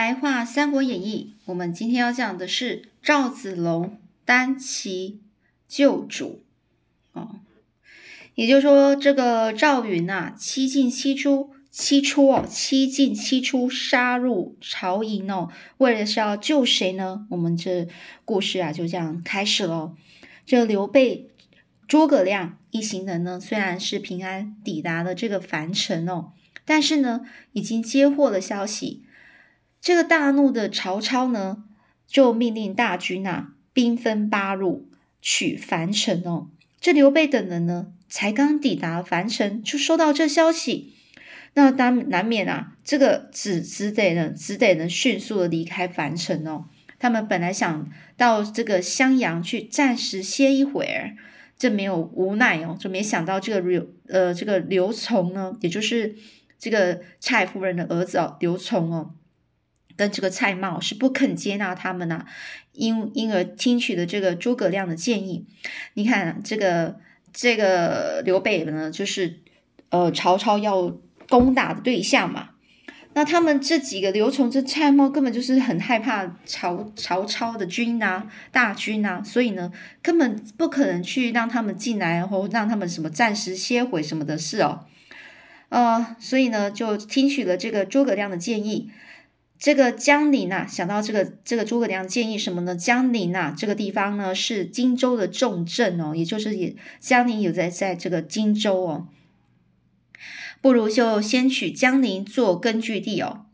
白话《三国演义》，我们今天要讲的是赵子龙单骑救主。哦，也就是说，这个赵云呐，七进七出，七出哦，七进七出，杀入曹营哦，为了是要救谁呢？我们这故事啊，就这样开始了。这刘备、诸葛亮一行人呢，虽然是平安抵达了这个樊城哦，但是呢，已经接获了消息。这个大怒的曹操呢，就命令大军啊，兵分八路取樊城哦。这刘备等人呢，才刚抵达樊城，就收到这消息，那当难免啊，这个只只得呢，只得呢，迅速的离开樊城哦。他们本来想到这个襄阳去暂时歇一会儿，这没有无奈哦，就没想到这个刘呃这个刘琮呢，也就是这个蔡夫人的儿子哦，刘琮哦。跟这个蔡瑁是不肯接纳他们呐，因因而听取了这个诸葛亮的建议。你看这个这个刘备呢，就是呃曹操要攻打的对象嘛。那他们这几个刘琮、这蔡瑁根本就是很害怕曹曹操的军呐、大军呐，所以呢，根本不可能去让他们进来，然后让他们什么暂时歇会什么的事哦。呃，所以呢，就听取了这个诸葛亮的建议。这个江陵啊，想到这个这个诸葛亮建议什么呢？江陵呐，这个地方呢是荆州的重镇哦，也就是也江陵有在在这个荆州哦，不如就先取江陵做根据地哦。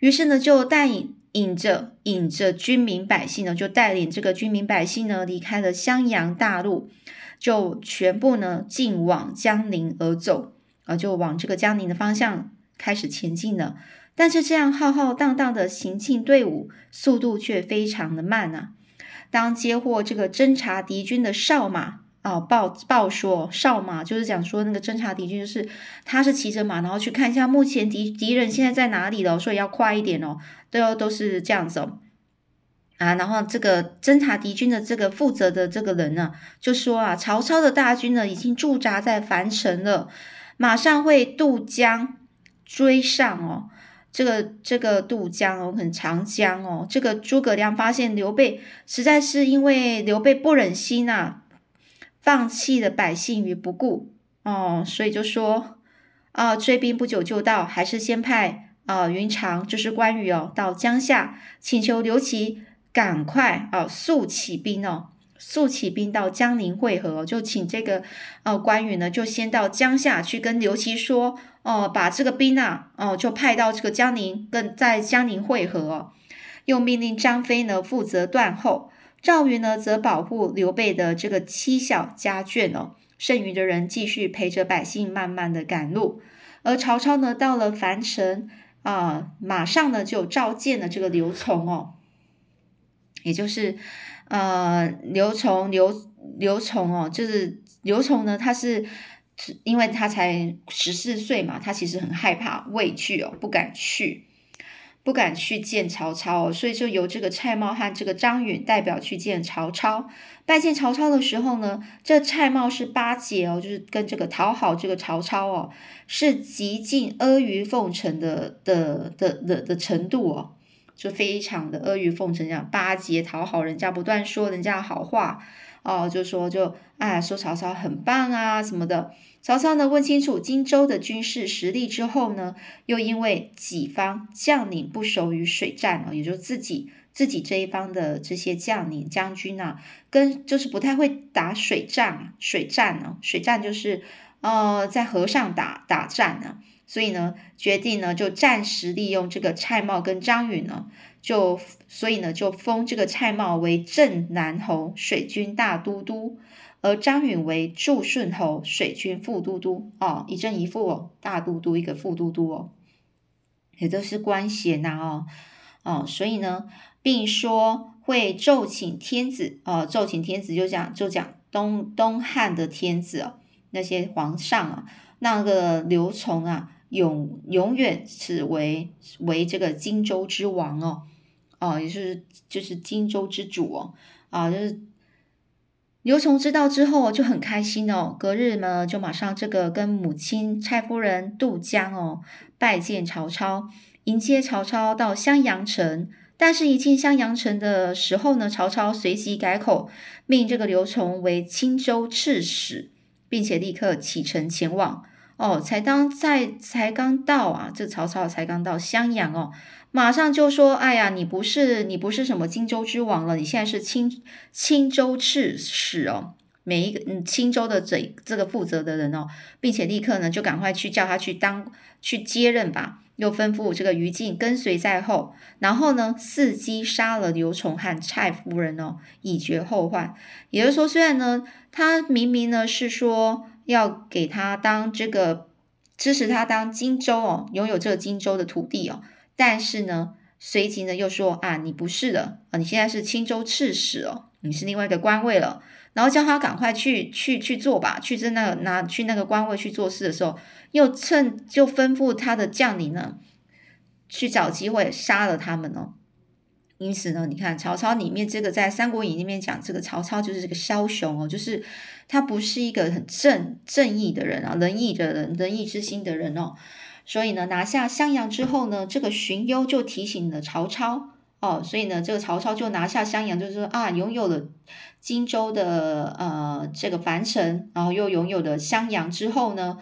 于是呢，就带引引着引着军民百姓呢，就带领这个军民百姓呢离开了襄阳大路，就全部呢进往江陵而走啊，就往这个江陵的方向开始前进了。但是这样浩浩荡荡的行进队伍，速度却非常的慢啊！当接获这个侦察敌军的哨马啊，报报说哨马就是讲说那个侦察敌军，是他是骑着马，然后去看一下目前敌敌人现在在哪里了，所以要快一点哦，都要都是这样子哦啊！然后这个侦察敌军的这个负责的这个人呢，就说啊，曹操的大军呢已经驻扎在樊城了，马上会渡江追上哦。这个这个渡江哦，很长江哦。这个诸葛亮发现刘备实在是因为刘备不忍心呐，放弃了百姓于不顾哦，所以就说啊，追兵不久就到，还是先派啊云长就是关羽哦到江夏，请求刘琦赶快啊速起兵哦。速起兵到江陵会合，就请这个呃关羽呢，就先到江夏去跟刘琦说，哦，把这个兵啊，哦，就派到这个江陵，跟在江陵会合哦。又命令张飞呢负责断后，赵云呢则保护刘备的这个妻小家眷哦，剩余的人继续陪着百姓慢慢的赶路。而曹操呢到了樊城啊，马上呢就召见了这个刘琮哦，也就是。呃，刘琮，刘刘琮哦，就是刘琮呢，他是因为他才十四岁嘛，他其实很害怕、畏惧哦，不敢去，不敢去见曹操哦，所以就由这个蔡瑁和这个张允代表去见曹操。拜见曹操的时候呢，这蔡瑁是巴结哦，就是跟这个讨好这个曹操哦，是极尽阿谀奉承的的的的的程度哦。就非常的阿谀奉承，这样巴结讨好人家，不断说人家好话哦，就说就哎说曹操很棒啊什么的。曹操呢问清楚荆州的军事实力之后呢，又因为己方将领不熟于水战啊，也就自己自己这一方的这些将领将军啊，跟就是不太会打水战，水战呢，水战就是呃在河上打打战呢。所以呢，决定呢就暂时利用这个蔡瑁跟张允呢，就所以呢就封这个蔡瑁为镇南侯、水军大都督，而张允为祝顺侯、水军副都督。哦，一正一副哦，大都督一个副都督哦，也都是官衔呐哦哦，所以呢，并说会奏请天子哦，奏请天子就讲就讲东东汉的天子哦，那些皇上啊，那个刘琮啊。永永远是为为这个荆州之王哦，哦，也是就是荆州之主哦，啊，就是刘琮知道之后就很开心哦，隔日呢就马上这个跟母亲蔡夫人渡江哦，拜见曹操，迎接曹操到襄阳城。但是，一进襄阳城的时候呢，曹操随即改口，命这个刘琮为青州刺史，并且立刻启程前往。哦，才当在才刚到啊，这曹操才刚到襄阳哦，马上就说：“哎呀，你不是你不是什么荆州之王了，你现在是青青州刺史哦。”每一个嗯青州的这这个负责的人哦，并且立刻呢就赶快去叫他去当去接任吧。又吩咐这个于禁跟随在后，然后呢伺机杀了刘琮和蔡夫人哦，以绝后患。也就是说，虽然呢他明明呢是说要给他当这个支持他当荆州哦，拥有这个荆州的土地哦，但是呢随即呢又说啊你不是的啊，你现在是青州刺史哦，你是另外一个官位了。然后叫他赶快去去去做吧，去在那拿去那个官位去做事的时候，又趁就吩咐他的将领呢，去找机会杀了他们哦。因此呢，你看曹操里面这个在《三国演义》里面讲，这个曹操就是这个枭雄哦，就是他不是一个很正正义的人啊，仁义的人，仁义之心的人哦。所以呢，拿下襄阳之后呢，这个荀攸就提醒了曹操。哦，所以呢，这个曹操就拿下襄阳，就是说啊，拥有了荆州的呃这个樊城，然后又拥有了襄阳之后呢，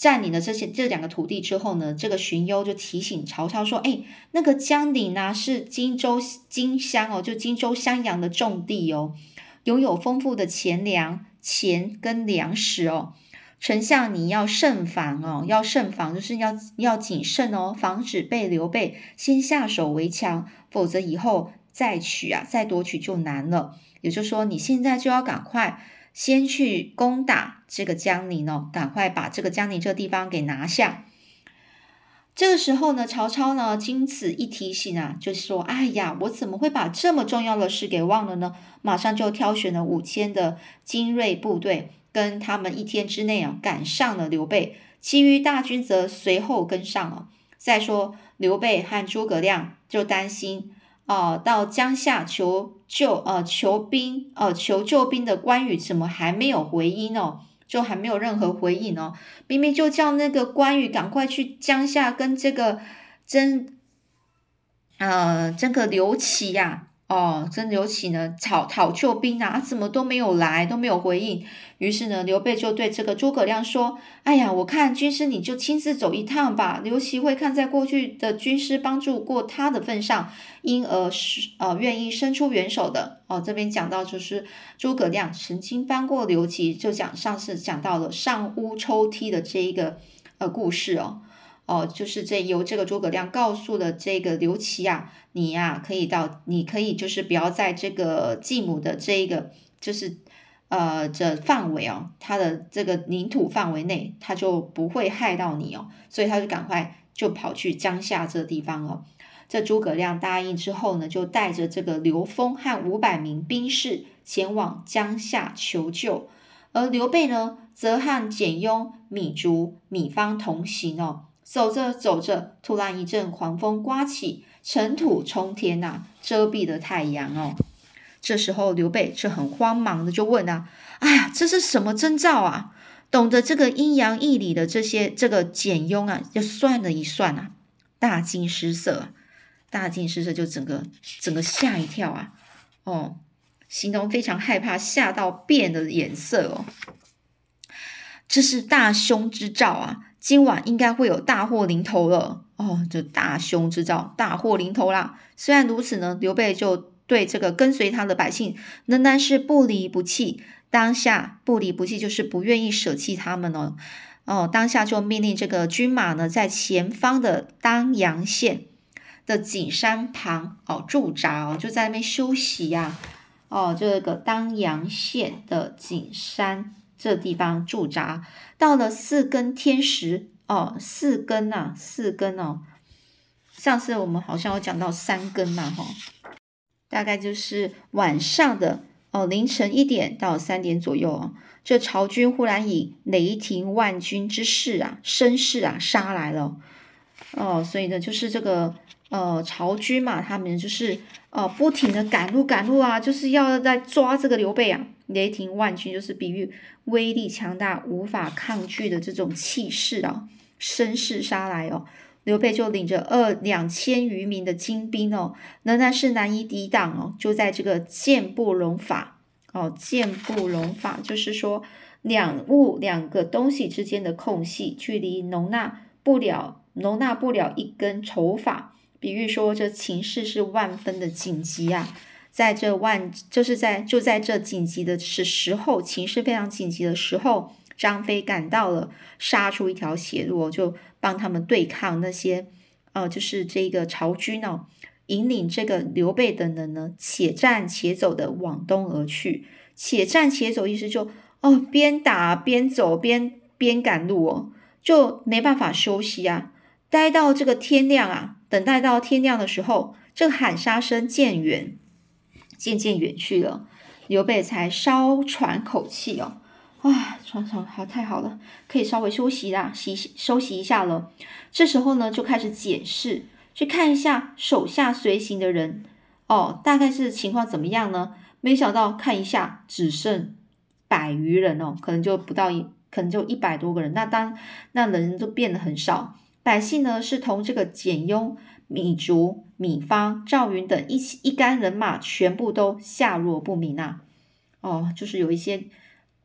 占领了这些这两个土地之后呢，这个荀攸就提醒曹操说，哎，那个江陵呢是荆州荆襄哦，就荆州襄阳的重地哦，拥有丰富的钱粮钱跟粮食哦。丞相，你要慎防哦，要慎防，就是要要谨慎哦，防止被刘备先下手为强，否则以后再取啊，再夺取就难了。也就是说，你现在就要赶快先去攻打这个江陵哦，赶快把这个江陵这个地方给拿下。这个时候呢，曹操呢经此一提醒啊，就说，哎呀，我怎么会把这么重要的事给忘了呢？马上就挑选了五千的精锐部队。跟他们一天之内啊赶上了刘备，其余大军则随后跟上了。再说刘备和诸葛亮就担心哦，到江夏求救呃求兵呃求救兵的关羽怎么还没有回音哦？就还没有任何回应哦。明明就叫那个关羽赶快去江夏跟这个真呃这个刘琦呀。哦，真刘启呢，讨讨救兵啊，怎么都没有来，都没有回应。于是呢，刘备就对这个诸葛亮说：“哎呀，我看军师你就亲自走一趟吧。刘琦会看在过去的军师帮助过他的份上，因而是呃愿意伸出援手的。”哦，这边讲到就是诸葛亮曾经帮过刘琦，就讲上次讲到了上屋抽梯的这一个呃故事哦。哦，就是这由这个诸葛亮告诉了这个刘琦啊，你呀可以到，你可以就是不要在这个继母的这一个就是呃这范围哦，他的这个领土范围内，他就不会害到你哦，所以他就赶快就跑去江夏这地方哦。这诸葛亮答应之后呢，就带着这个刘封和五百名兵士前往江夏求救，而刘备呢，则和简雍、米竹、米方同行哦。走着走着，突然一阵狂风刮起，尘土冲天呐，遮蔽了太阳哦。这时候刘备就很慌忙的就问啊：“哎呀，这是什么征兆啊？”懂得这个阴阳义理的这些这个简雍啊，就算了一算啊，大惊失色，大惊失色，就整个整个吓一跳啊，哦，形容非常害怕，吓到变了颜色哦。这是大凶之兆啊！今晚应该会有大祸临头了哦，这大凶之兆，大祸临头啦！虽然如此呢，刘备就对这个跟随他的百姓仍然是不离不弃。当下不离不弃，就是不愿意舍弃他们哦。哦，当下就命令这个军马呢，在前方的当阳县的景山旁哦驻扎哦，就在那边休息呀。哦，这个当阳县的景山。这地方驻扎，到了四更天时哦，四更呐，四更哦。上次我们好像有讲到三更嘛，哈，大概就是晚上的哦，凌晨一点到三点左右哦。这曹军忽然以雷霆万钧之势啊，声势啊杀来了哦，所以呢，就是这个呃曹军嘛，他们就是呃不停的赶路赶路啊，就是要在抓这个刘备啊。雷霆万钧就是比喻威力强大、无法抗拒的这种气势啊，声势杀来哦，刘备就领着二两千余名的精兵哦，仍然是难以抵挡哦。就在这个箭不容法哦，箭不容法就是说两物两个东西之间的空隙，距离容纳不了容纳不了一根筹法。比喻说这情势是万分的紧急啊，在这万就是在就在这紧急的时时候，情势非常紧急的时候。张飞赶到了，杀出一条血路，就帮他们对抗那些，呃，就是这个曹军哦，引领这个刘备等人呢，且战且走的往东而去。且战且走，意思就哦，边打边走，边边赶路哦，就没办法休息啊，待到这个天亮啊，等待到天亮的时候，这喊杀声渐远，渐渐远去了，刘备才稍喘口气哦。啊，床上好太好了，可以稍微休息啦，洗休息一下了。这时候呢，就开始检视，去看一下手下随行的人哦，大概是情况怎么样呢？没想到看一下，只剩百余人哦，可能就不到一，可能就一百多个人。那当那人都变得很少，百姓呢是同这个简雍、米竹、米方、赵云等一起一干人马，全部都下落不明啊。哦，就是有一些。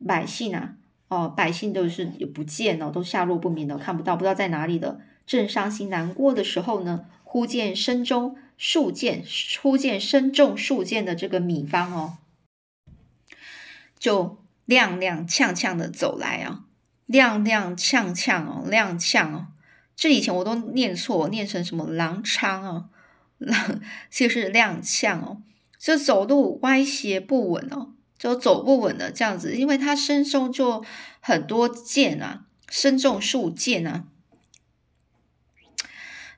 百姓啊，哦，百姓都是也不见了，都下落不明了，看不到，不知道在哪里的。正伤心难过的时候呢，忽见身中数箭，忽见身中数箭的这个米方哦，就踉踉跄跄的走来啊，踉踉跄跄哦，踉跄哦，这以前我都念错，念成什么狼昌啊，其实是踉跄哦，就走路歪斜不稳哦。就走不稳的这样子，因为他身中就很多箭啊，身中数箭啊，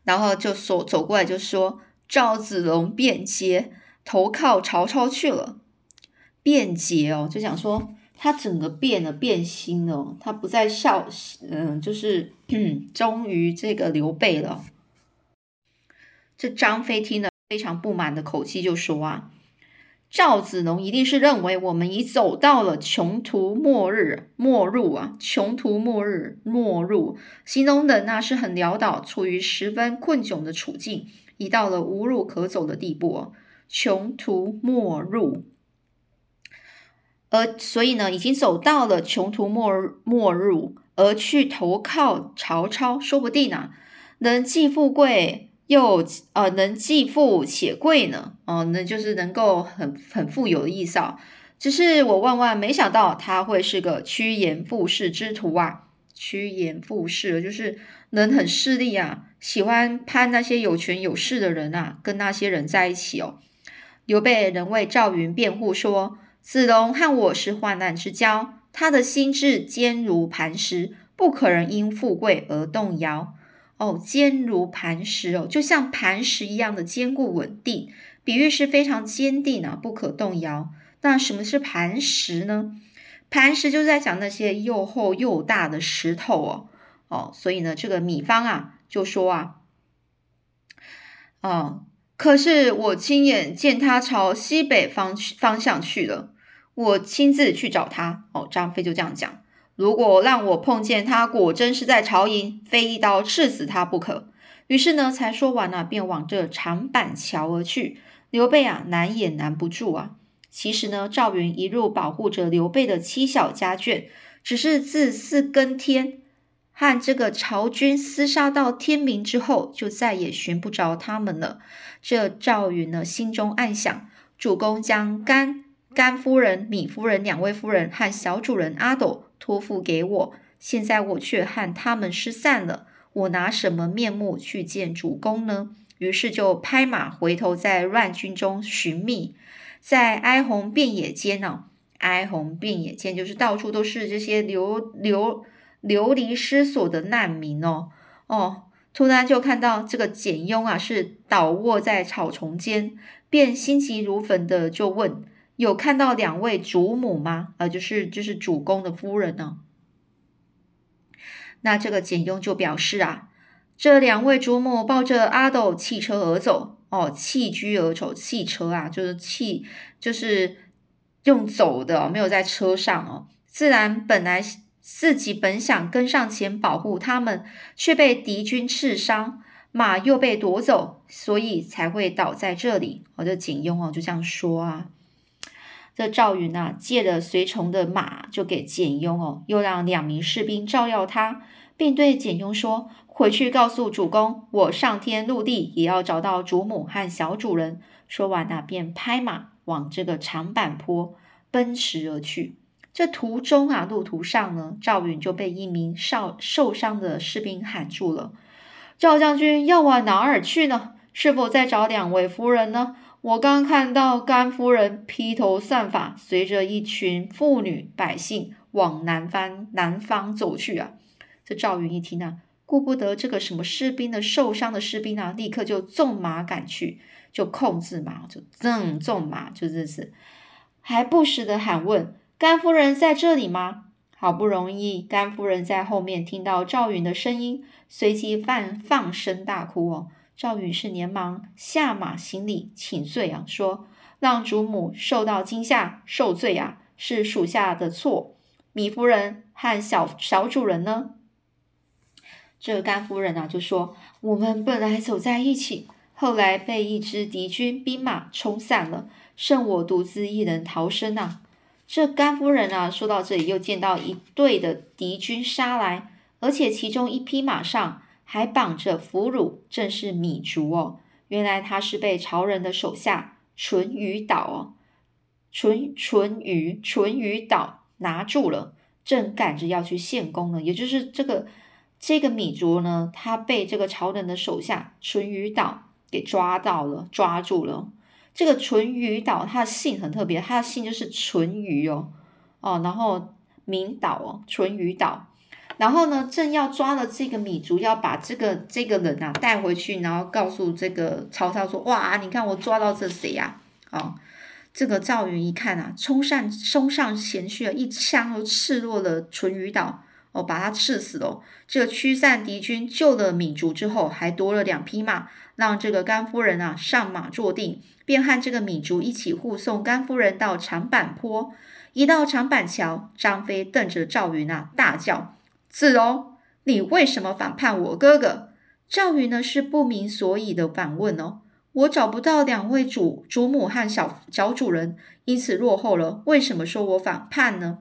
然后就走走过来就说：“赵子龙变节，投靠曹操去了。”变节哦，就讲说他整个变了，变心了，他不再效，嗯，就是 忠于这个刘备了。这张飞听了非常不满的口气就说啊。赵子龙一定是认为我们已走到了穷途末日末路啊！穷途末日末路，形容的那是很潦倒，处于十分困窘的处境，已到了无路可走的地步。穷途末路，而所以呢，已经走到了穷途末末路，而去投靠曹操，说不定啊，能既富贵。又呃能既富且贵呢？哦，那就是能够很很富有的意思啊。只是我万万没想到他会是个趋炎附势之徒啊！趋炎附势就是能很势利啊，喜欢攀那些有权有势的人啊，跟那些人在一起哦。刘备仍为赵云辩护说：“子龙和我是患难之交，他的心智坚如磐石，不可能因富贵而动摇。”哦，坚如磐石哦，就像磐石一样的坚固稳定，比喻是非常坚定啊，不可动摇。那什么是磐石呢？磐石就是在讲那些又厚又大的石头哦。哦，所以呢，这个米方啊就说啊，哦，可是我亲眼见他朝西北方方向去了，我亲自去找他。哦，张飞就这样讲。如果让我碰见他，果真是在朝营，非一刀刺死他不可。于是呢，才说完了，便往这长板桥而去。刘备啊，难也难不住啊。其实呢，赵云一路保护着刘备的妻小家眷，只是自四更天和这个曹军厮杀到天明之后，就再也寻不着他们了。这赵云呢，心中暗想：主公将甘甘夫人、米夫人两位夫人和小主人阿斗。托付给我，现在我却和他们失散了，我拿什么面目去见主公呢？于是就拍马回头，在乱军中寻觅，在哀鸿遍野间呢，哀鸿遍野间就是到处都是这些流流流离失所的难民哦哦，突然就看到这个简雍啊，是倒卧在草丛间，便心急如焚的就问。有看到两位主母吗？呃，就是就是主公的夫人呢。那这个简雍就表示啊，这两位主母抱着阿斗弃车而走哦，弃车而走，弃车啊，就是弃，就是用走的，没有在车上哦。自然本来自己本想跟上前保护他们，却被敌军刺伤，马又被夺走，所以才会倒在这里。我就景雍哦，就这样说啊。这赵云啊，借了随从的马，就给简雍哦，又让两名士兵照耀他，并对简雍说：“回去告诉主公，我上天入地也要找到主母和小主人。”说完呢，便拍马往这个长坂坡奔驰而去。这途中啊，路途上呢，赵云就被一名受受伤的士兵喊住了。赵将军要往哪儿去呢？是否在找两位夫人呢？我刚看到甘夫人披头散发，随着一群妇女百姓往南方南方走去啊！这赵云一听啊，顾不得这个什么士兵的受伤的士兵啊，立刻就纵马赶去，就控制马，就正纵马，就这是，还不时的喊问甘夫人在这里吗？好不容易，甘夫人在后面听到赵云的声音，随即放放声大哭哦。赵云是连忙下马行礼请罪啊，说让主母受到惊吓受罪啊，是属下的错。米夫人和小小主人呢？这甘夫人啊就说：我们本来走在一起，后来被一支敌军兵马冲散了，剩我独自一人逃生啊。这甘夫人啊，说到这里，又见到一队的敌军杀来，而且其中一匹马上还绑着俘虏，正是米竹哦。原来他是被曹仁的手下淳于导哦，淳淳于淳于导拿住了，正赶着要去献功呢。也就是这个这个米竹呢，他被这个曹仁的手下淳于导给抓到了，抓住了。这个淳于导，他的姓很特别，他的姓就是淳于哦，哦，然后明导哦，淳于导，然后呢，正要抓了这个米族，要把这个这个人啊带回去，然后告诉这个曹操说，哇，你看我抓到这谁呀？哦，这个赵云一看啊，冲上冲上前去啊，一枪就刺落了淳于导，哦，把他刺死了。这驱散敌军，救了米族之后，还夺了两匹马，让这个甘夫人啊上马坐定。便和这个米族一起护送甘夫人到长坂坡。一到长板桥，张飞瞪着赵云啊，大叫：“子龙，你为什么反叛我哥哥？”赵云呢是不明所以的反问哦：“我找不到两位主主母和小小主人，因此落后了。为什么说我反叛呢？”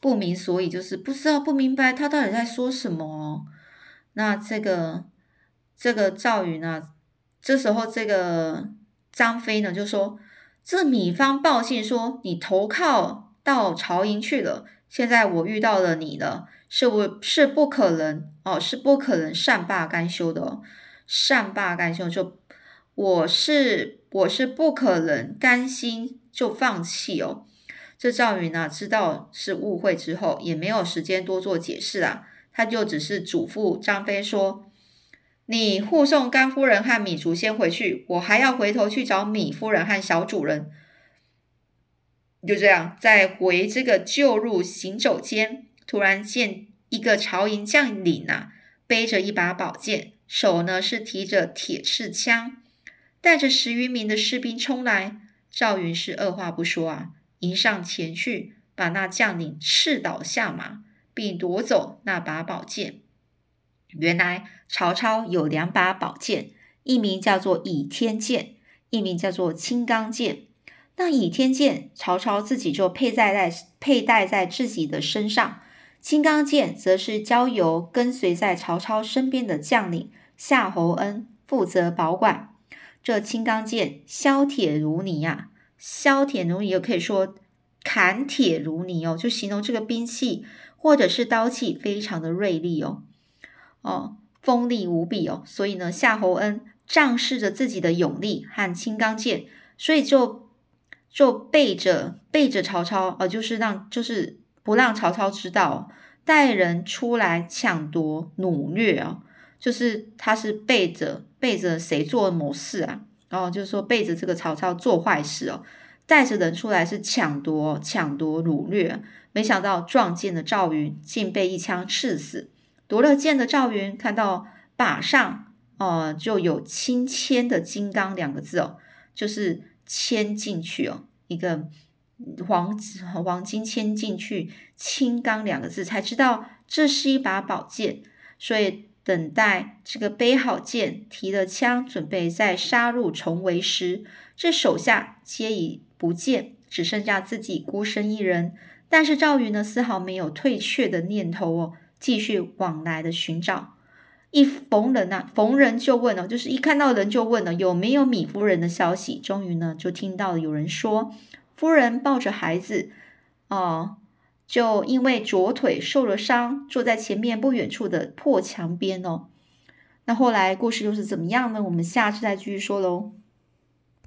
不明所以就是不知道不明白他到底在说什么。那这个这个赵云呢？这时候，这个张飞呢就说：“这米方报信说你投靠到曹营去了，现在我遇到了你了，是不？是不可能哦，是不可能善罢甘休的。哦善罢甘休就我是我是不可能甘心就放弃哦。”这赵云呢知道是误会之后，也没有时间多做解释啊，他就只是嘱咐张飞说。你护送甘夫人和米竹先回去，我还要回头去找米夫人和小主人。就这样，在回这个旧路行走间，突然见一个朝营将领呐，背着一把宝剑，手呢是提着铁刺枪，带着十余名的士兵冲来。赵云是二话不说啊，迎上前去，把那将领刺倒下马，并夺走那把宝剑。原来曹操有两把宝剑，一名叫做倚天剑，一名叫做青钢剑。那倚天剑，曹操自己就佩戴在佩戴在自己的身上；青钢剑则是交由跟随在曹操身边的将领夏侯恩负责保管。这青钢剑削铁如泥呀，削铁如泥，也可以说砍铁如泥哦，就形容这个兵器或者是刀器非常的锐利哦。哦，锋利无比哦，所以呢，夏侯恩仗势着自己的勇力和青钢剑，所以就就背着背着曹操，呃，就是让就是不让曹操知道，带人出来抢夺掳掠啊，就是他是背着背着谁做某事啊，然后就是说背着这个曹操做坏事哦，带着人出来是抢夺抢夺掳掠，没想到撞见了赵云，竟被一枪刺死。夺了剑的赵云看到靶上，呃，就有“青签”的“金刚”两个字哦，就是签进去哦，一个黄黄金签进去“青钢”两个字，才知道这是一把宝剑。所以等待这个背好剑、提了枪，准备再杀入重围时，这手下皆已不见，只剩下自己孤身一人。但是赵云呢，丝毫没有退却的念头哦，继续往来的寻找。一逢人呐，逢人就问哦，就是一看到人就问了，有没有米夫人的消息？终于呢，就听到有人说，夫人抱着孩子，哦。就因为左腿受了伤，坐在前面不远处的破墙边哦。那后来故事又是怎么样呢？我们下次再继续说喽。